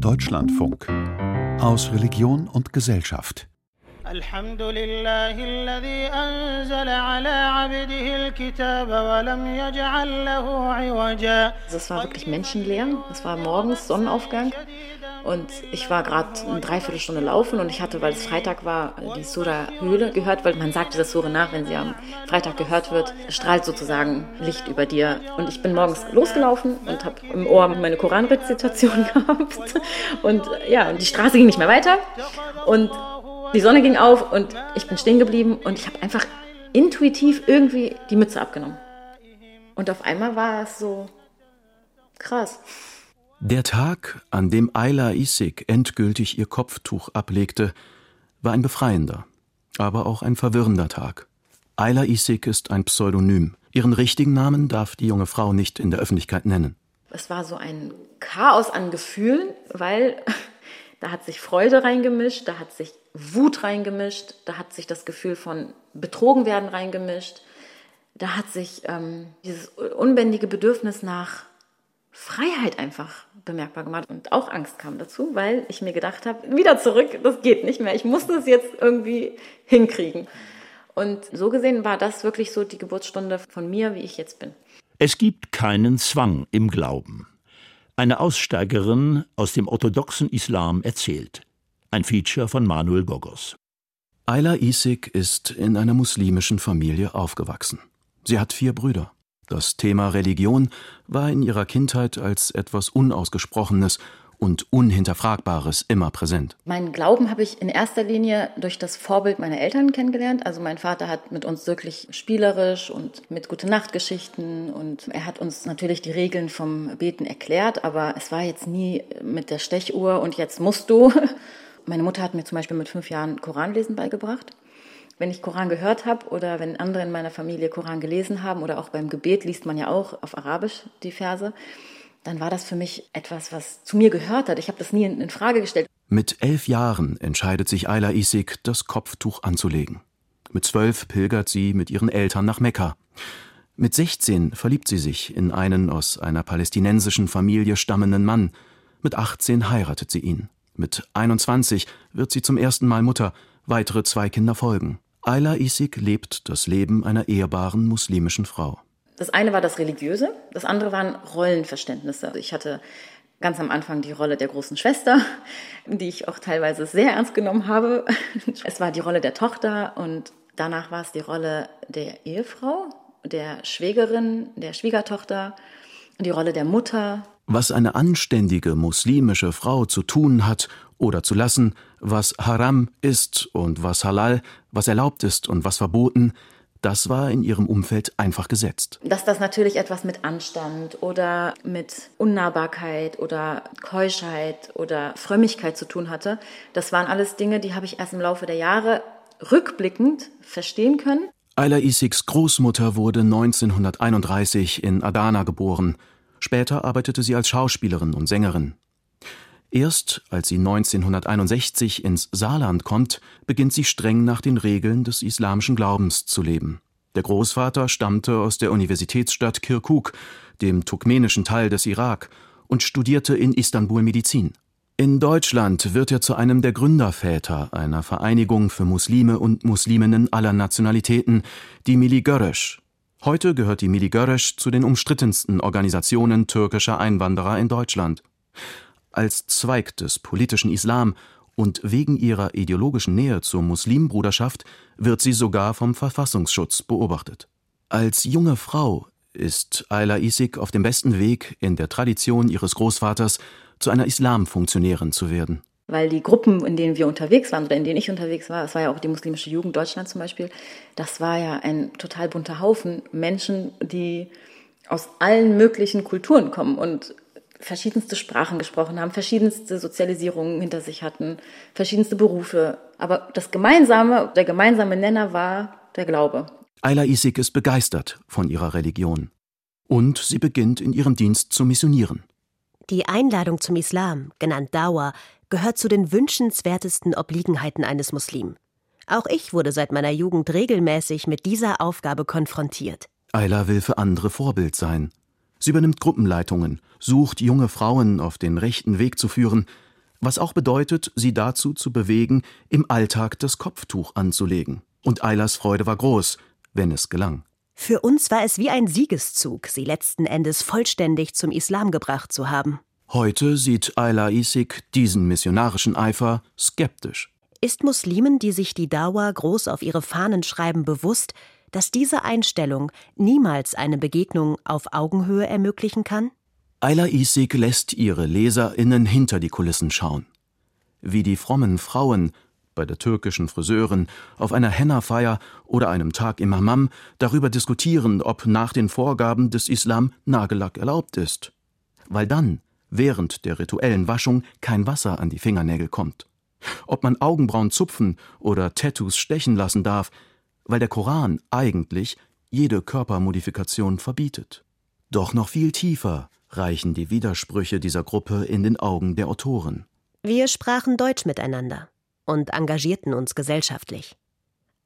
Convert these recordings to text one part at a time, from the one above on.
Deutschlandfunk aus Religion und Gesellschaft. الحمد لله الذي أنزل على عبده الكتاب ولم يجعل له عوجا Es war wirklich menschenleer. Es war morgens Sonnenaufgang und ich war gerade eine Dreiviertelstunde laufen und ich hatte, weil es Freitag war, die Sura Höhle gehört, weil man sagt dieser Sura nach, wenn sie am Freitag gehört wird, strahlt sozusagen Licht über dir. Und ich bin morgens losgelaufen und habe im Ohr meine Koranrezitation gehabt und ja, und die Straße ging nicht mehr weiter und die Sonne ging auf und ich bin stehen geblieben und ich habe einfach intuitiv irgendwie die Mütze abgenommen. Und auf einmal war es so krass. Der Tag, an dem Ayla Isik endgültig ihr Kopftuch ablegte, war ein befreiender, aber auch ein verwirrender Tag. Ayla Isik ist ein Pseudonym. Ihren richtigen Namen darf die junge Frau nicht in der Öffentlichkeit nennen. Es war so ein Chaos an Gefühlen, weil da hat sich Freude reingemischt, da hat sich Wut reingemischt, da hat sich das Gefühl von betrogen werden reingemischt, da hat sich ähm, dieses unbändige Bedürfnis nach Freiheit einfach bemerkbar gemacht und auch Angst kam dazu, weil ich mir gedacht habe, wieder zurück, das geht nicht mehr, ich muss das jetzt irgendwie hinkriegen. Und so gesehen war das wirklich so die Geburtsstunde von mir, wie ich jetzt bin. Es gibt keinen Zwang im Glauben. Eine Aussteigerin aus dem orthodoxen Islam erzählt. Ein Feature von Manuel Gogos. Ayla Isik ist in einer muslimischen Familie aufgewachsen. Sie hat vier Brüder. Das Thema Religion war in ihrer Kindheit als etwas Unausgesprochenes und Unhinterfragbares immer präsent. Meinen Glauben habe ich in erster Linie durch das Vorbild meiner Eltern kennengelernt. Also mein Vater hat mit uns wirklich spielerisch und mit gute Nachtgeschichten und er hat uns natürlich die Regeln vom Beten erklärt, aber es war jetzt nie mit der Stechuhr und jetzt musst du. Meine Mutter hat mir zum Beispiel mit fünf Jahren Koranlesen beigebracht. Wenn ich Koran gehört habe oder wenn andere in meiner Familie Koran gelesen haben oder auch beim Gebet liest man ja auch auf Arabisch die Verse, dann war das für mich etwas, was zu mir gehört hat. Ich habe das nie in, Frage gestellt. Mit elf Jahren entscheidet sich Ayla Isik, das Kopftuch anzulegen. Mit zwölf pilgert sie mit ihren Eltern nach Mekka. Mit 16 verliebt sie sich in einen aus einer palästinensischen Familie stammenden Mann. Mit 18 heiratet sie ihn. Mit 21 wird sie zum ersten Mal Mutter. Weitere zwei Kinder folgen. Ayla Isik lebt das Leben einer ehrbaren muslimischen Frau. Das eine war das Religiöse, das andere waren Rollenverständnisse. Ich hatte ganz am Anfang die Rolle der großen Schwester, die ich auch teilweise sehr ernst genommen habe. Es war die Rolle der Tochter und danach war es die Rolle der Ehefrau, der Schwägerin, der Schwiegertochter, die Rolle der Mutter. Was eine anständige muslimische Frau zu tun hat oder zu lassen, was Haram ist und was Halal, was erlaubt ist und was verboten, das war in ihrem Umfeld einfach gesetzt. Dass das natürlich etwas mit Anstand oder mit Unnahbarkeit oder Keuschheit oder Frömmigkeit zu tun hatte, das waren alles Dinge, die habe ich erst im Laufe der Jahre rückblickend verstehen können. Ayla Isiks Großmutter wurde 1931 in Adana geboren. Später arbeitete sie als Schauspielerin und Sängerin. Erst als sie 1961 ins Saarland kommt, beginnt sie streng nach den Regeln des islamischen Glaubens zu leben. Der Großvater stammte aus der Universitätsstadt Kirkuk, dem turkmenischen Teil des Irak, und studierte in Istanbul Medizin. In Deutschland wird er zu einem der Gründerväter einer Vereinigung für Muslime und Musliminnen aller Nationalitäten, die Mili Göreş. Heute gehört die Mili Göreş zu den umstrittensten Organisationen türkischer Einwanderer in Deutschland als Zweig des politischen Islam und wegen ihrer ideologischen Nähe zur Muslimbruderschaft wird sie sogar vom Verfassungsschutz beobachtet. Als junge Frau ist Ayla Isik auf dem besten Weg, in der Tradition ihres Großvaters zu einer Islamfunktionärin zu werden. Weil die Gruppen, in denen wir unterwegs waren oder in denen ich unterwegs war, es war ja auch die muslimische Jugend Deutschland zum Beispiel, das war ja ein total bunter Haufen Menschen, die aus allen möglichen Kulturen kommen und verschiedenste Sprachen gesprochen haben, verschiedenste Sozialisierungen hinter sich hatten, verschiedenste Berufe. Aber das Gemeinsame, der gemeinsame Nenner war der Glaube. Ayla Isik ist begeistert von ihrer Religion. Und sie beginnt in ihrem Dienst zu missionieren. Die Einladung zum Islam, genannt Dawa, gehört zu den wünschenswertesten Obliegenheiten eines Muslim. Auch ich wurde seit meiner Jugend regelmäßig mit dieser Aufgabe konfrontiert. Ayla will für andere Vorbild sein. Sie übernimmt Gruppenleitungen, sucht junge Frauen auf den rechten Weg zu führen, was auch bedeutet, sie dazu zu bewegen, im Alltag das Kopftuch anzulegen. Und Eilers Freude war groß, wenn es gelang. Für uns war es wie ein Siegeszug, sie letzten Endes vollständig zum Islam gebracht zu haben. Heute sieht Ayla Isik diesen missionarischen Eifer skeptisch. Ist Muslimen, die sich die Dauer groß auf ihre Fahnen schreiben, bewusst, dass diese Einstellung niemals eine Begegnung auf Augenhöhe ermöglichen kann? Ayla Isik lässt ihre LeserInnen hinter die Kulissen schauen. Wie die frommen Frauen bei der türkischen Friseurin, auf einer Henna-Feier oder einem Tag im Hammam darüber diskutieren, ob nach den Vorgaben des Islam Nagellack erlaubt ist. Weil dann, während der rituellen Waschung, kein Wasser an die Fingernägel kommt. Ob man Augenbrauen zupfen oder Tattoos stechen lassen darf, weil der Koran eigentlich jede Körpermodifikation verbietet. Doch noch viel tiefer reichen die Widersprüche dieser Gruppe in den Augen der Autoren. Wir sprachen Deutsch miteinander und engagierten uns gesellschaftlich.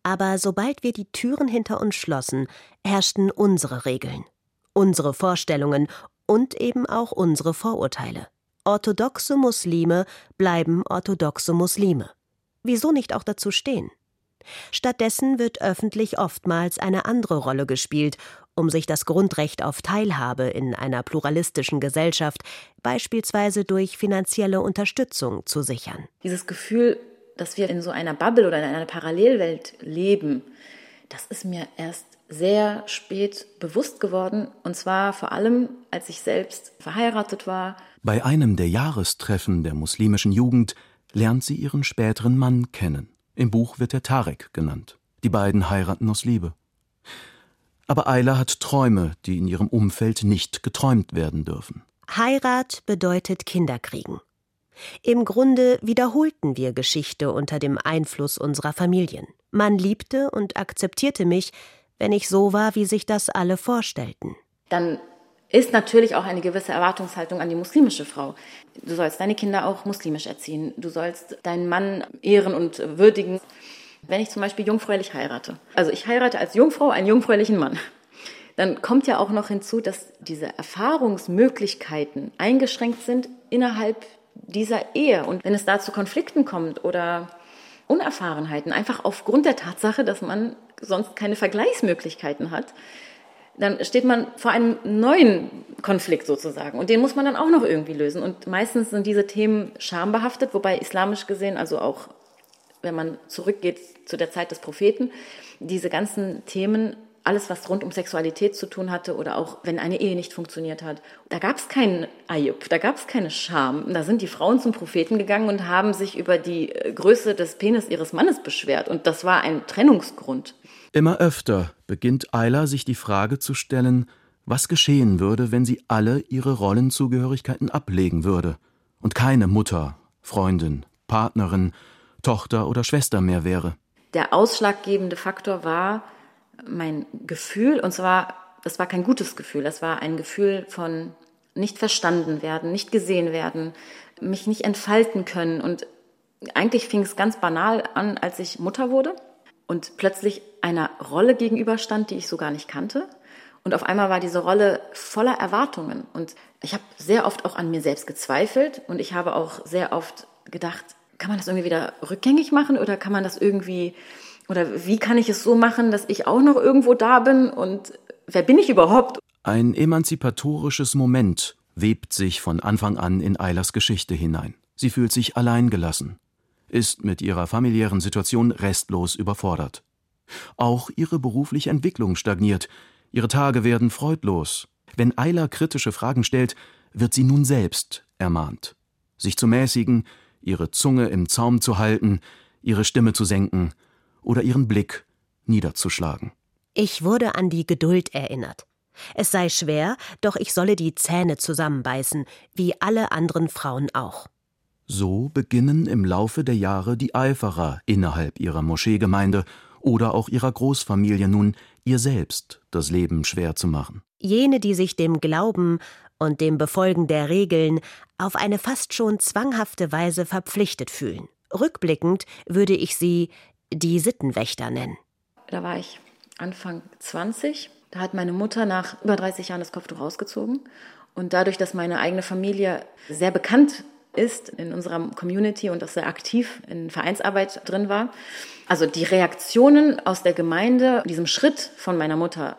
Aber sobald wir die Türen hinter uns schlossen, herrschten unsere Regeln, unsere Vorstellungen und eben auch unsere Vorurteile. Orthodoxe Muslime bleiben orthodoxe Muslime. Wieso nicht auch dazu stehen? Stattdessen wird öffentlich oftmals eine andere Rolle gespielt, um sich das Grundrecht auf Teilhabe in einer pluralistischen Gesellschaft, beispielsweise durch finanzielle Unterstützung, zu sichern. Dieses Gefühl, dass wir in so einer Bubble oder in einer Parallelwelt leben, das ist mir erst sehr spät bewusst geworden. Und zwar vor allem, als ich selbst verheiratet war. Bei einem der Jahrestreffen der muslimischen Jugend lernt sie ihren späteren Mann kennen. Im Buch wird er Tarek genannt. Die beiden heiraten aus Liebe. Aber Ayla hat Träume, die in ihrem Umfeld nicht geträumt werden dürfen. Heirat bedeutet Kinderkriegen. Im Grunde wiederholten wir Geschichte unter dem Einfluss unserer Familien. Man liebte und akzeptierte mich, wenn ich so war, wie sich das alle vorstellten. Dann ist natürlich auch eine gewisse Erwartungshaltung an die muslimische Frau. Du sollst deine Kinder auch muslimisch erziehen. Du sollst deinen Mann ehren und würdigen. Wenn ich zum Beispiel jungfräulich heirate, also ich heirate als Jungfrau einen jungfräulichen Mann, dann kommt ja auch noch hinzu, dass diese Erfahrungsmöglichkeiten eingeschränkt sind innerhalb dieser Ehe. Und wenn es da zu Konflikten kommt oder Unerfahrenheiten, einfach aufgrund der Tatsache, dass man sonst keine Vergleichsmöglichkeiten hat, dann steht man vor einem neuen Konflikt sozusagen. Und den muss man dann auch noch irgendwie lösen. Und meistens sind diese Themen schambehaftet, wobei islamisch gesehen, also auch wenn man zurückgeht zu der Zeit des Propheten, diese ganzen Themen alles, was rund um Sexualität zu tun hatte oder auch wenn eine Ehe nicht funktioniert hat. Da gab es keinen Ayub, da gab es keine Scham. Da sind die Frauen zum Propheten gegangen und haben sich über die äh, Größe des Penis ihres Mannes beschwert. Und das war ein Trennungsgrund. Immer öfter beginnt Ayla sich die Frage zu stellen, was geschehen würde, wenn sie alle ihre Rollenzugehörigkeiten ablegen würde und keine Mutter, Freundin, Partnerin, Tochter oder Schwester mehr wäre. Der ausschlaggebende Faktor war mein Gefühl, und zwar, das war kein gutes Gefühl, das war ein Gefühl von nicht verstanden werden, nicht gesehen werden, mich nicht entfalten können. Und eigentlich fing es ganz banal an, als ich Mutter wurde und plötzlich einer Rolle gegenüberstand, die ich so gar nicht kannte. Und auf einmal war diese Rolle voller Erwartungen. Und ich habe sehr oft auch an mir selbst gezweifelt und ich habe auch sehr oft gedacht, kann man das irgendwie wieder rückgängig machen oder kann man das irgendwie, oder wie kann ich es so machen, dass ich auch noch irgendwo da bin und wer bin ich überhaupt? Ein emanzipatorisches Moment webt sich von Anfang an in Eilers Geschichte hinein. Sie fühlt sich alleingelassen ist mit ihrer familiären Situation restlos überfordert. Auch ihre berufliche Entwicklung stagniert, ihre Tage werden freudlos. Wenn Eiler kritische Fragen stellt, wird sie nun selbst ermahnt, sich zu mäßigen, ihre Zunge im Zaum zu halten, ihre Stimme zu senken oder ihren Blick niederzuschlagen. Ich wurde an die Geduld erinnert. Es sei schwer, doch ich solle die Zähne zusammenbeißen, wie alle anderen Frauen auch. So beginnen im Laufe der Jahre die Eiferer innerhalb ihrer Moscheegemeinde oder auch ihrer Großfamilie nun ihr selbst das Leben schwer zu machen. Jene, die sich dem Glauben und dem Befolgen der Regeln auf eine fast schon zwanghafte Weise verpflichtet fühlen. Rückblickend würde ich sie die Sittenwächter nennen. Da war ich Anfang 20 Da hat meine Mutter nach über 30 Jahren das Kopftuch ausgezogen. Und dadurch, dass meine eigene Familie sehr bekannt ist in unserer Community und auch sehr aktiv in Vereinsarbeit drin war, also die Reaktionen aus der Gemeinde, diesem Schritt von meiner Mutter,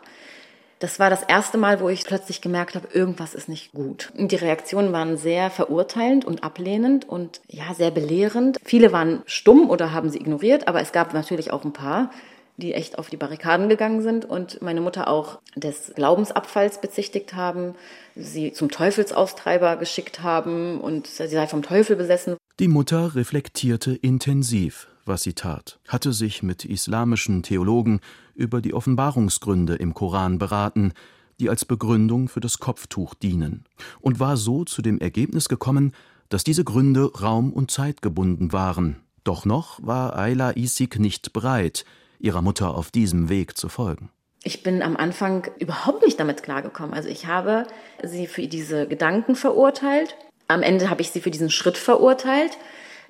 das war das erste Mal, wo ich plötzlich gemerkt habe, irgendwas ist nicht gut. Und die Reaktionen waren sehr verurteilend und ablehnend und ja, sehr belehrend. Viele waren stumm oder haben sie ignoriert, aber es gab natürlich auch ein paar, die echt auf die Barrikaden gegangen sind und meine Mutter auch des Glaubensabfalls bezichtigt haben, sie zum Teufelsaustreiber geschickt haben und sie sei vom Teufel besessen. Die Mutter reflektierte intensiv, was sie tat, hatte sich mit islamischen Theologen über die Offenbarungsgründe im Koran beraten, die als Begründung für das Kopftuch dienen, und war so zu dem Ergebnis gekommen, dass diese Gründe raum- und zeitgebunden waren. Doch noch war Ayla Isik nicht bereit, ihrer Mutter auf diesem Weg zu folgen. Ich bin am Anfang überhaupt nicht damit klargekommen. Also ich habe sie für diese Gedanken verurteilt. Am Ende habe ich sie für diesen Schritt verurteilt.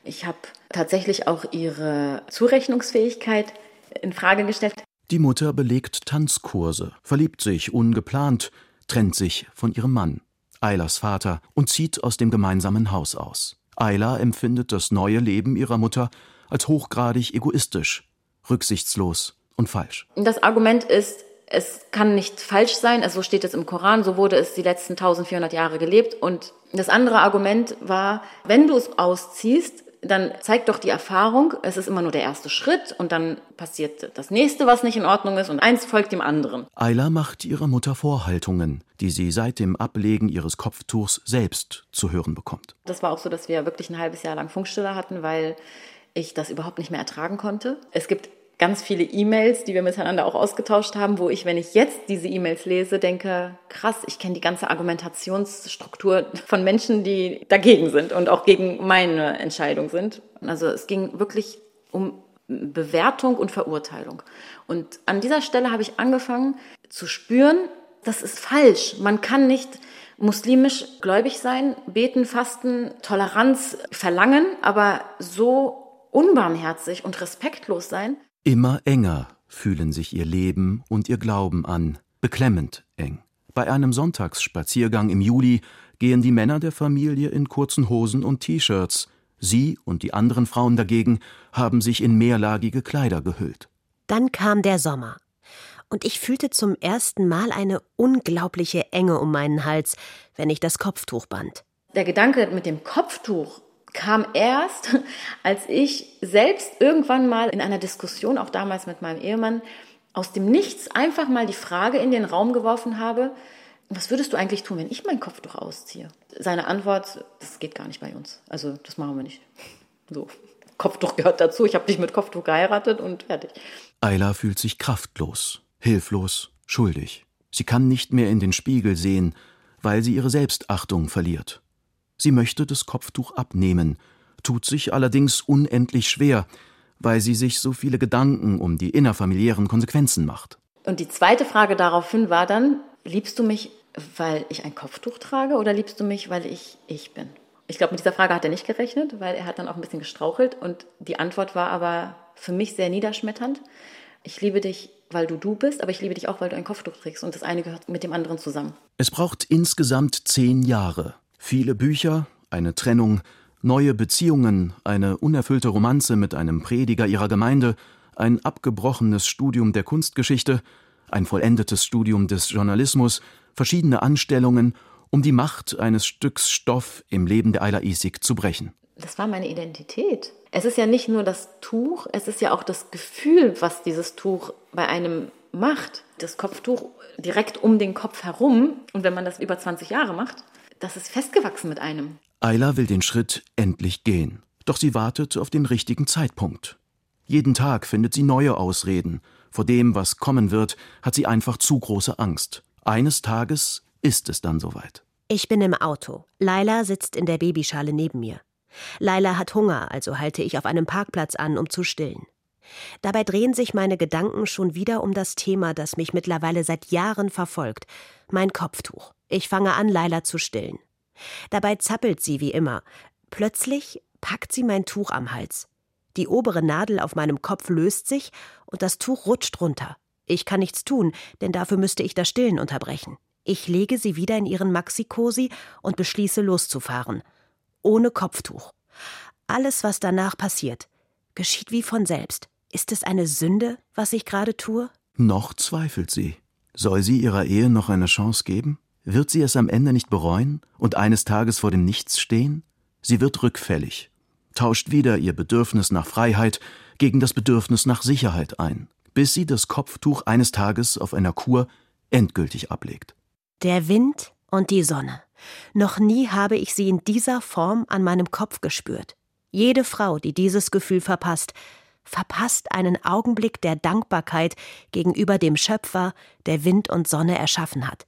Ich habe tatsächlich auch ihre Zurechnungsfähigkeit in Frage gestellt. Die Mutter belegt Tanzkurse, verliebt sich ungeplant, trennt sich von ihrem Mann, Eilas Vater, und zieht aus dem gemeinsamen Haus aus. Ayla empfindet das neue Leben ihrer Mutter als hochgradig egoistisch, rücksichtslos und falsch. Das Argument ist, es kann nicht falsch sein, also so steht es im Koran, so wurde es die letzten 1400 Jahre gelebt. Und das andere Argument war, wenn du es ausziehst, dann zeigt doch die Erfahrung, es ist immer nur der erste Schritt und dann passiert das nächste, was nicht in Ordnung ist und eins folgt dem anderen. Ayla macht ihrer Mutter Vorhaltungen, die sie seit dem Ablegen ihres Kopftuchs selbst zu hören bekommt. Das war auch so, dass wir wirklich ein halbes Jahr lang Funkstille hatten, weil ich das überhaupt nicht mehr ertragen konnte. Es gibt ganz viele E-Mails, die wir miteinander auch ausgetauscht haben, wo ich, wenn ich jetzt diese E-Mails lese, denke, krass, ich kenne die ganze Argumentationsstruktur von Menschen, die dagegen sind und auch gegen meine Entscheidung sind. Also es ging wirklich um Bewertung und Verurteilung. Und an dieser Stelle habe ich angefangen zu spüren, das ist falsch. Man kann nicht muslimisch gläubig sein, beten, fasten, Toleranz verlangen, aber so unbarmherzig und respektlos sein. Immer enger fühlen sich ihr Leben und ihr Glauben an, beklemmend eng. Bei einem Sonntagsspaziergang im Juli gehen die Männer der Familie in kurzen Hosen und T-Shirts. Sie und die anderen Frauen dagegen haben sich in mehrlagige Kleider gehüllt. Dann kam der Sommer. Und ich fühlte zum ersten Mal eine unglaubliche Enge um meinen Hals, wenn ich das Kopftuch band. Der Gedanke mit dem Kopftuch kam erst, als ich selbst irgendwann mal in einer Diskussion, auch damals mit meinem Ehemann, aus dem Nichts einfach mal die Frage in den Raum geworfen habe, was würdest du eigentlich tun, wenn ich mein Kopftuch ausziehe? Seine Antwort, das geht gar nicht bei uns. Also das machen wir nicht. So, Kopftuch gehört dazu. Ich habe dich mit Kopftuch geheiratet und fertig. Ayla fühlt sich kraftlos, hilflos, schuldig. Sie kann nicht mehr in den Spiegel sehen, weil sie ihre Selbstachtung verliert. Sie möchte das Kopftuch abnehmen, tut sich allerdings unendlich schwer, weil sie sich so viele Gedanken um die innerfamiliären Konsequenzen macht. Und die zweite Frage daraufhin war dann, liebst du mich, weil ich ein Kopftuch trage oder liebst du mich, weil ich ich bin? Ich glaube, mit dieser Frage hat er nicht gerechnet, weil er hat dann auch ein bisschen gestrauchelt und die Antwort war aber für mich sehr niederschmetternd. Ich liebe dich, weil du du bist, aber ich liebe dich auch, weil du ein Kopftuch trägst und das eine gehört mit dem anderen zusammen. Es braucht insgesamt zehn Jahre, Viele Bücher, eine Trennung, neue Beziehungen, eine unerfüllte Romanze mit einem Prediger ihrer Gemeinde, ein abgebrochenes Studium der Kunstgeschichte, ein vollendetes Studium des Journalismus, verschiedene Anstellungen, um die Macht eines Stücks Stoff im Leben der Ayla Isik zu brechen. Das war meine Identität. Es ist ja nicht nur das Tuch, es ist ja auch das Gefühl, was dieses Tuch bei einem macht. Das Kopftuch direkt um den Kopf herum. Und wenn man das über 20 Jahre macht, das ist festgewachsen mit einem. Ayla will den Schritt endlich gehen. Doch sie wartet auf den richtigen Zeitpunkt. Jeden Tag findet sie neue Ausreden. Vor dem, was kommen wird, hat sie einfach zu große Angst. Eines Tages ist es dann soweit. Ich bin im Auto. Laila sitzt in der Babyschale neben mir. Laila hat Hunger, also halte ich auf einem Parkplatz an, um zu stillen. Dabei drehen sich meine Gedanken schon wieder um das Thema, das mich mittlerweile seit Jahren verfolgt, mein Kopftuch. Ich fange an, Laila zu stillen. Dabei zappelt sie wie immer. Plötzlich packt sie mein Tuch am Hals. Die obere Nadel auf meinem Kopf löst sich und das Tuch rutscht runter. Ich kann nichts tun, denn dafür müsste ich das Stillen unterbrechen. Ich lege sie wieder in ihren Maxikosi und beschließe loszufahren. Ohne Kopftuch. Alles, was danach passiert, geschieht wie von selbst. Ist es eine Sünde, was ich gerade tue? Noch zweifelt sie. Soll sie ihrer Ehe noch eine Chance geben? Wird sie es am Ende nicht bereuen und eines Tages vor dem Nichts stehen? Sie wird rückfällig, tauscht wieder ihr Bedürfnis nach Freiheit gegen das Bedürfnis nach Sicherheit ein, bis sie das Kopftuch eines Tages auf einer Kur endgültig ablegt. Der Wind und die Sonne. Noch nie habe ich sie in dieser Form an meinem Kopf gespürt. Jede Frau, die dieses Gefühl verpasst, verpasst einen Augenblick der Dankbarkeit gegenüber dem Schöpfer, der Wind und Sonne erschaffen hat.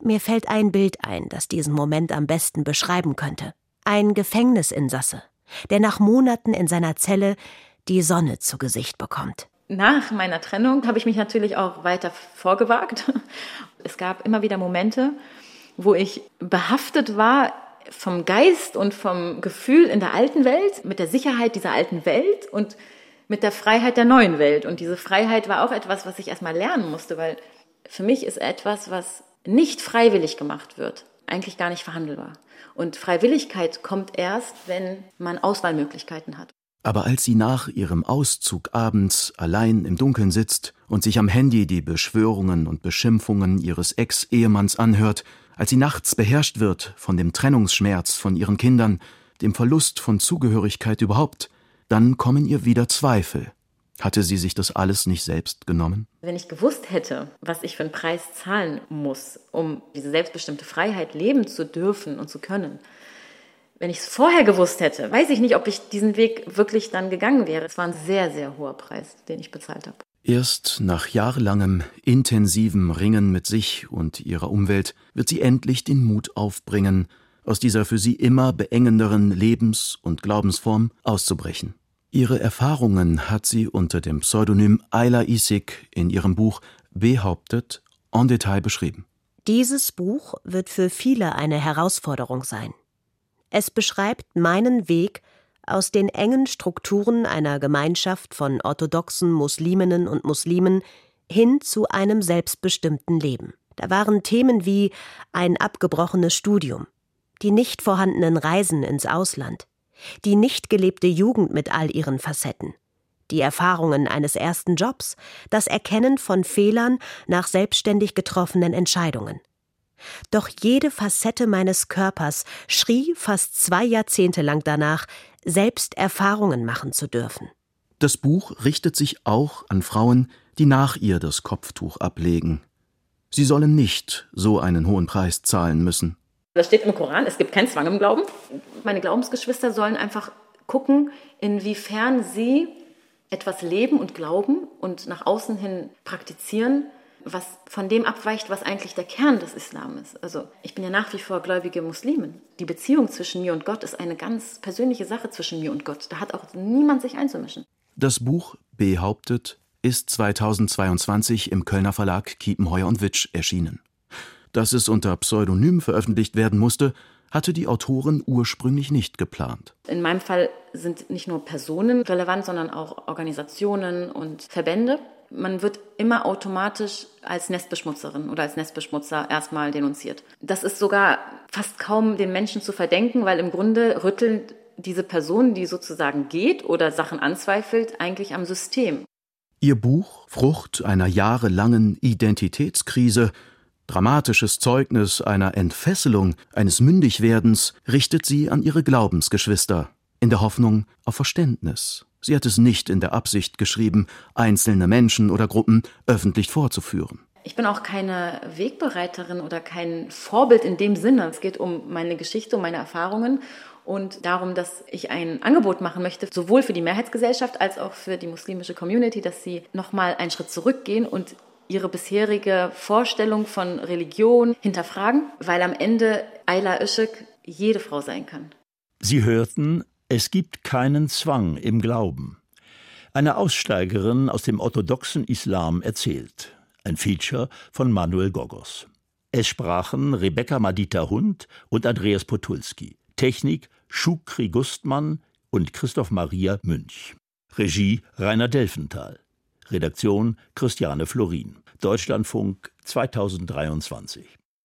Mir fällt ein Bild ein, das diesen Moment am besten beschreiben könnte. Ein Gefängnisinsasse, der nach Monaten in seiner Zelle die Sonne zu Gesicht bekommt. Nach meiner Trennung habe ich mich natürlich auch weiter vorgewagt. Es gab immer wieder Momente, wo ich behaftet war vom Geist und vom Gefühl in der alten Welt, mit der Sicherheit dieser alten Welt und mit der Freiheit der neuen Welt. Und diese Freiheit war auch etwas, was ich erstmal lernen musste, weil für mich ist etwas, was nicht freiwillig gemacht wird, eigentlich gar nicht verhandelbar. Und Freiwilligkeit kommt erst, wenn man Auswahlmöglichkeiten hat. Aber als sie nach ihrem Auszug abends allein im Dunkeln sitzt und sich am Handy die Beschwörungen und Beschimpfungen ihres Ex-Ehemanns anhört, als sie nachts beherrscht wird von dem Trennungsschmerz von ihren Kindern, dem Verlust von Zugehörigkeit überhaupt, dann kommen ihr wieder Zweifel. Hatte sie sich das alles nicht selbst genommen? Wenn ich gewusst hätte, was ich für einen Preis zahlen muss, um diese selbstbestimmte Freiheit leben zu dürfen und zu können, wenn ich es vorher gewusst hätte, weiß ich nicht, ob ich diesen Weg wirklich dann gegangen wäre. Es war ein sehr, sehr hoher Preis, den ich bezahlt habe. Erst nach jahrelangem intensivem Ringen mit sich und ihrer Umwelt wird sie endlich den Mut aufbringen, aus dieser für sie immer beengenderen Lebens- und Glaubensform auszubrechen. Ihre Erfahrungen hat sie unter dem Pseudonym Ayla Isik in ihrem Buch Behauptet en Detail beschrieben. Dieses Buch wird für viele eine Herausforderung sein. Es beschreibt meinen Weg aus den engen Strukturen einer Gemeinschaft von orthodoxen Musliminnen und Muslimen hin zu einem selbstbestimmten Leben. Da waren Themen wie ein abgebrochenes Studium, die nicht vorhandenen Reisen ins Ausland, die nicht gelebte Jugend mit all ihren Facetten, die Erfahrungen eines ersten Jobs, das Erkennen von Fehlern nach selbstständig getroffenen Entscheidungen. Doch jede Facette meines Körpers schrie fast zwei Jahrzehnte lang danach, selbst Erfahrungen machen zu dürfen. Das Buch richtet sich auch an Frauen, die nach ihr das Kopftuch ablegen. Sie sollen nicht so einen hohen Preis zahlen müssen. Das steht im Koran, es gibt keinen Zwang im Glauben. Meine Glaubensgeschwister sollen einfach gucken, inwiefern sie etwas leben und glauben und nach außen hin praktizieren, was von dem abweicht, was eigentlich der Kern des Islam ist. Also ich bin ja nach wie vor gläubige Muslimin. Die Beziehung zwischen mir und Gott ist eine ganz persönliche Sache zwischen mir und Gott. Da hat auch niemand sich einzumischen. Das Buch behauptet ist 2022 im Kölner Verlag Kiepenheuer und Witsch erschienen. Dass es unter Pseudonym veröffentlicht werden musste, hatte die Autorin ursprünglich nicht geplant. In meinem Fall sind nicht nur Personen relevant, sondern auch Organisationen und Verbände man wird immer automatisch als Nestbeschmutzerin oder als Nestbeschmutzer erstmal denunziert. Das ist sogar fast kaum den Menschen zu verdenken, weil im Grunde rütteln diese Person, die sozusagen geht oder Sachen anzweifelt, eigentlich am System. Ihr Buch, Frucht einer jahrelangen Identitätskrise, dramatisches Zeugnis einer Entfesselung, eines Mündigwerdens, richtet sie an ihre Glaubensgeschwister, in der Hoffnung auf Verständnis Sie hat es nicht in der Absicht geschrieben, einzelne Menschen oder Gruppen öffentlich vorzuführen. Ich bin auch keine Wegbereiterin oder kein Vorbild in dem Sinne. Es geht um meine Geschichte, um meine Erfahrungen und darum, dass ich ein Angebot machen möchte, sowohl für die Mehrheitsgesellschaft als auch für die muslimische Community, dass sie nochmal einen Schritt zurückgehen und ihre bisherige Vorstellung von Religion hinterfragen, weil am Ende Ayla Işık jede Frau sein kann. Sie hörten es gibt keinen Zwang im Glauben. Eine Aussteigerin aus dem orthodoxen Islam erzählt. Ein Feature von Manuel Gogos. Es sprachen Rebecca Madita Hund und Andreas Potulski. Technik Schukri Gustmann und Christoph Maria Münch. Regie Rainer Delfenthal. Redaktion Christiane Florin. Deutschlandfunk 2023.